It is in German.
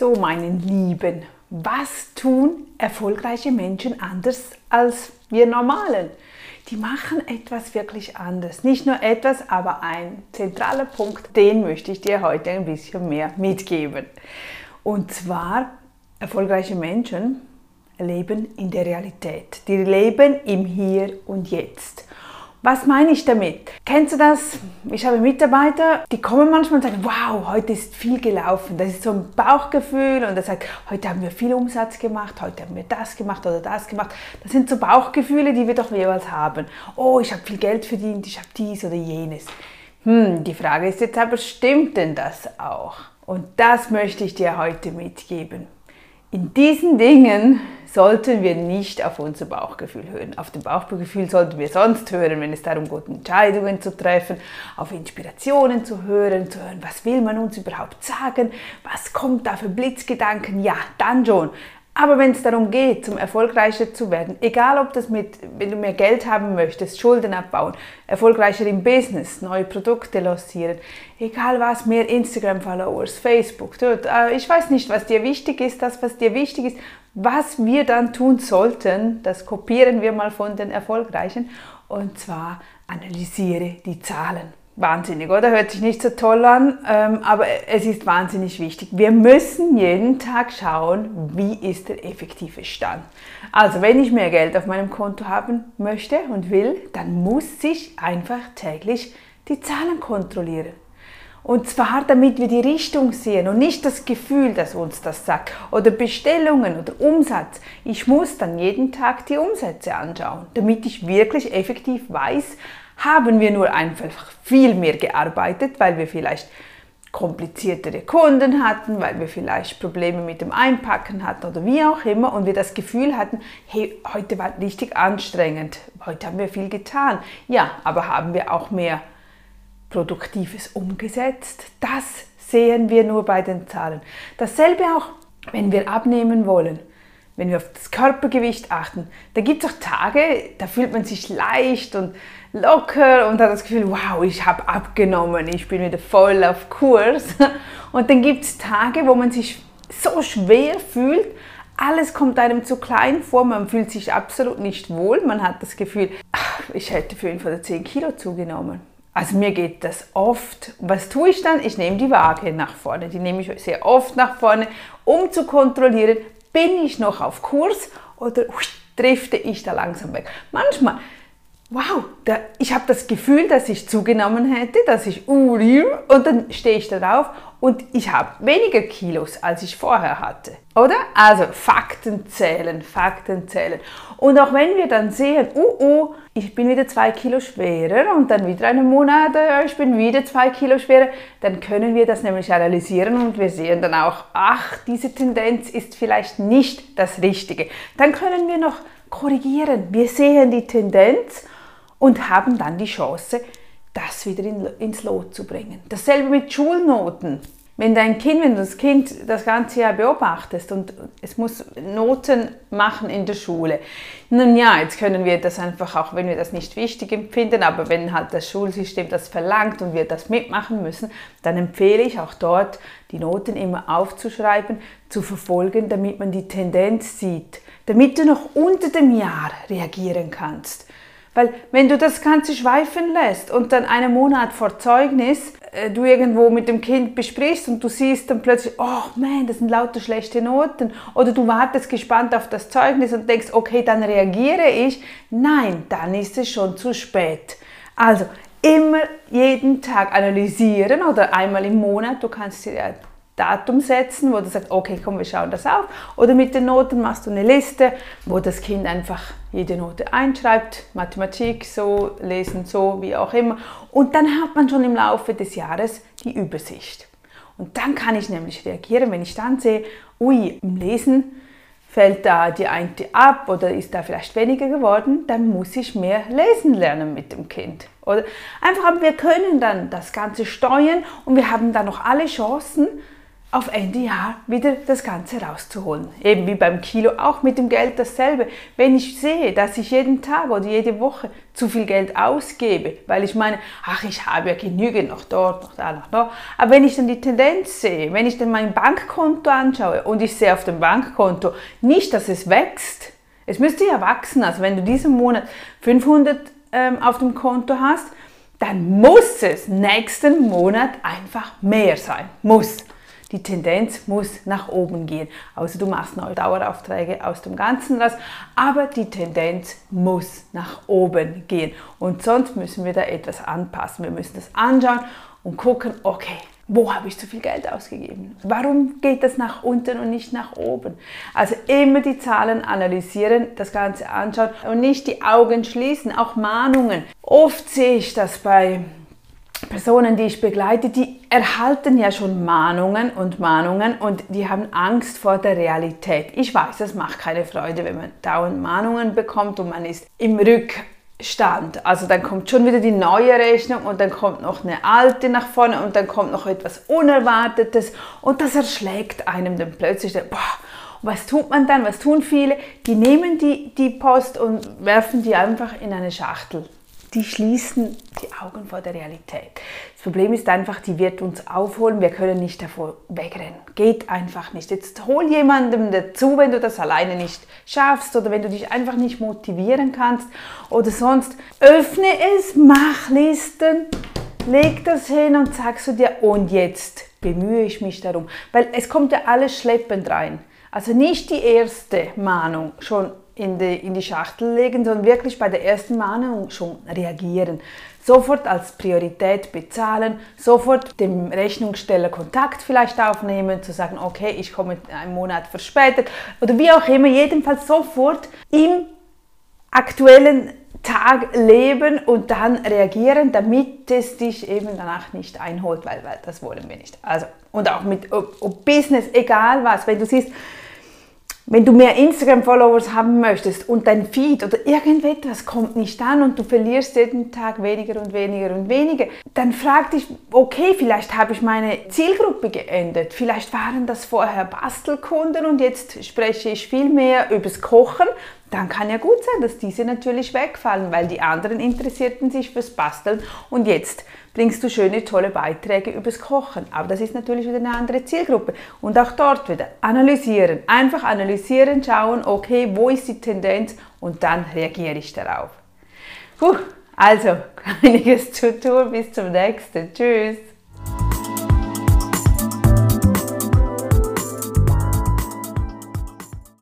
So, meinen Lieben, was tun erfolgreiche Menschen anders als wir Normalen? Die machen etwas wirklich anders. Nicht nur etwas, aber ein zentraler Punkt, den möchte ich dir heute ein bisschen mehr mitgeben. Und zwar, erfolgreiche Menschen leben in der Realität. Die leben im Hier und Jetzt. Was meine ich damit? Kennst du das? Ich habe Mitarbeiter, die kommen manchmal und sagen, wow, heute ist viel gelaufen. Das ist so ein Bauchgefühl und er sagt, heute haben wir viel Umsatz gemacht, heute haben wir das gemacht oder das gemacht. Das sind so Bauchgefühle, die wir doch jeweils haben. Oh, ich habe viel Geld verdient, ich habe dies oder jenes. Hm, die Frage ist jetzt aber, stimmt denn das auch? Und das möchte ich dir heute mitgeben. In diesen Dingen sollten wir nicht auf unser Bauchgefühl hören. Auf dem Bauchgefühl sollten wir sonst hören, wenn es darum geht, Entscheidungen zu treffen, auf Inspirationen zu hören, zu hören, was will man uns überhaupt sagen, was kommt da für Blitzgedanken, ja, dann schon. Aber wenn es darum geht, zum erfolgreicher zu werden, egal ob das mit, wenn du mehr Geld haben möchtest, Schulden abbauen, erfolgreicher im Business, neue Produkte lancieren, egal was, mehr Instagram-Followers, Facebook, äh, ich weiß nicht, was dir wichtig ist, das, was dir wichtig ist, was wir dann tun sollten, das kopieren wir mal von den Erfolgreichen und zwar analysiere die Zahlen. Wahnsinnig, oder? Hört sich nicht so toll an, ähm, aber es ist wahnsinnig wichtig. Wir müssen jeden Tag schauen, wie ist der effektive Stand. Also, wenn ich mehr Geld auf meinem Konto haben möchte und will, dann muss ich einfach täglich die Zahlen kontrollieren. Und zwar, damit wir die Richtung sehen und nicht das Gefühl, das uns das sagt. Oder Bestellungen oder Umsatz. Ich muss dann jeden Tag die Umsätze anschauen, damit ich wirklich effektiv weiß, haben wir nur einfach viel mehr gearbeitet, weil wir vielleicht kompliziertere Kunden hatten, weil wir vielleicht Probleme mit dem Einpacken hatten oder wie auch immer und wir das Gefühl hatten, hey, heute war richtig anstrengend, heute haben wir viel getan. Ja, aber haben wir auch mehr Produktives umgesetzt? Das sehen wir nur bei den Zahlen. Dasselbe auch, wenn wir abnehmen wollen wenn wir auf das Körpergewicht achten, da gibt es auch Tage, da fühlt man sich leicht und locker und hat das Gefühl, wow, ich habe abgenommen, ich bin wieder voll auf Kurs. Und dann gibt es Tage, wo man sich so schwer fühlt, alles kommt einem zu klein vor, man fühlt sich absolut nicht wohl, man hat das Gefühl, ach, ich hätte 5 oder 10 Kilo zugenommen. Also mir geht das oft. Was tue ich dann? Ich nehme die Waage nach vorne. Die nehme ich sehr oft nach vorne, um zu kontrollieren, bin ich noch auf Kurs oder drifte ich da langsam weg? Manchmal, wow, da, ich habe das Gefühl, dass ich zugenommen hätte, dass ich und dann stehe ich da drauf und ich habe weniger Kilos, als ich vorher hatte. Oder? Also Fakten zählen, Fakten zählen. Und auch wenn wir dann sehen, uh, uh, ich bin wieder zwei Kilo schwerer und dann wieder einen Monat, ich bin wieder zwei Kilo schwerer, dann können wir das nämlich analysieren und wir sehen dann auch, ach, diese Tendenz ist vielleicht nicht das Richtige. Dann können wir noch korrigieren. Wir sehen die Tendenz und haben dann die Chance, das wieder in, ins Lot zu bringen. Dasselbe mit Schulnoten. Wenn dein Kind, wenn du das Kind das ganze Jahr beobachtest und es muss Noten machen in der Schule, nun ja, jetzt können wir das einfach auch, wenn wir das nicht wichtig empfinden, aber wenn halt das Schulsystem das verlangt und wir das mitmachen müssen, dann empfehle ich auch dort, die Noten immer aufzuschreiben, zu verfolgen, damit man die Tendenz sieht, damit du noch unter dem Jahr reagieren kannst. Weil wenn du das Ganze schweifen lässt und dann einen Monat vor Zeugnis äh, du irgendwo mit dem Kind besprichst und du siehst dann plötzlich, oh man, das sind lauter schlechte Noten oder du wartest gespannt auf das Zeugnis und denkst, okay, dann reagiere ich. Nein, dann ist es schon zu spät. Also immer jeden Tag analysieren oder einmal im Monat, du kannst dir Datum setzen, wo du sagst, okay, komm, wir schauen das auf. Oder mit den Noten machst du eine Liste, wo das Kind einfach jede Note einschreibt, Mathematik so, Lesen so, wie auch immer. Und dann hat man schon im Laufe des Jahres die Übersicht. Und dann kann ich nämlich reagieren, wenn ich dann sehe, ui, im Lesen fällt da die eine ab oder ist da vielleicht weniger geworden, dann muss ich mehr lesen lernen mit dem Kind. Oder einfach, wir können dann das Ganze steuern und wir haben dann noch alle Chancen, auf Ende Jahr wieder das Ganze rauszuholen. Eben wie beim Kilo, auch mit dem Geld dasselbe. Wenn ich sehe, dass ich jeden Tag oder jede Woche zu viel Geld ausgebe, weil ich meine, ach, ich habe ja genügend noch dort, noch da, noch da. Aber wenn ich dann die Tendenz sehe, wenn ich dann mein Bankkonto anschaue und ich sehe auf dem Bankkonto nicht, dass es wächst, es müsste ja wachsen. Also wenn du diesen Monat 500 ähm, auf dem Konto hast, dann muss es nächsten Monat einfach mehr sein. Muss. Die Tendenz muss nach oben gehen. Also du machst neue Daueraufträge aus dem Ganzen raus, aber die Tendenz muss nach oben gehen. Und sonst müssen wir da etwas anpassen. Wir müssen das anschauen und gucken, okay, wo habe ich zu viel Geld ausgegeben? Warum geht das nach unten und nicht nach oben? Also immer die Zahlen analysieren, das Ganze anschauen und nicht die Augen schließen, auch Mahnungen. Oft sehe ich das bei Personen, die ich begleite, die erhalten ja schon Mahnungen und Mahnungen und die haben Angst vor der Realität. Ich weiß, es macht keine Freude, wenn man dauernd Mahnungen bekommt und man ist im Rückstand. Also dann kommt schon wieder die neue Rechnung und dann kommt noch eine alte nach vorne und dann kommt noch etwas Unerwartetes und das erschlägt einem dann plötzlich. Boah, was tut man dann? Was tun viele? Die nehmen die, die Post und werfen die einfach in eine Schachtel die schließen die Augen vor der Realität. Das Problem ist einfach, die wird uns aufholen, wir können nicht davor wegrennen. Geht einfach nicht. Jetzt hol jemandem dazu, wenn du das alleine nicht schaffst oder wenn du dich einfach nicht motivieren kannst oder sonst. Öffne es, mach Listen, leg das hin und sagst du dir, und jetzt bemühe ich mich darum. Weil es kommt ja alles schleppend rein. Also nicht die erste Mahnung schon in die, in die Schachtel legen, sondern wirklich bei der ersten Mahnung schon reagieren. Sofort als Priorität bezahlen, sofort dem Rechnungssteller Kontakt vielleicht aufnehmen, zu sagen, okay, ich komme einen Monat verspätet oder wie auch immer, jedenfalls sofort im aktuellen Tag leben und dann reagieren, damit es dich eben danach nicht einholt, weil, weil das wollen wir nicht. Also, und auch mit ob, ob Business, egal was, wenn du siehst, wenn du mehr Instagram-Followers haben möchtest und dein Feed oder irgendetwas kommt nicht an und du verlierst jeden Tag weniger und weniger und weniger, dann frag dich, okay, vielleicht habe ich meine Zielgruppe geändert. Vielleicht waren das vorher Bastelkunden und jetzt spreche ich viel mehr übers Kochen. Dann kann ja gut sein, dass diese natürlich wegfallen, weil die anderen interessierten sich fürs Basteln und jetzt bringst du schöne, tolle Beiträge übers Kochen. Aber das ist natürlich wieder eine andere Zielgruppe. Und auch dort wieder analysieren. Einfach analysieren, schauen, okay, wo ist die Tendenz und dann reagiere ich darauf. Puh, also, einiges zu tun. Bis zum nächsten. Tschüss.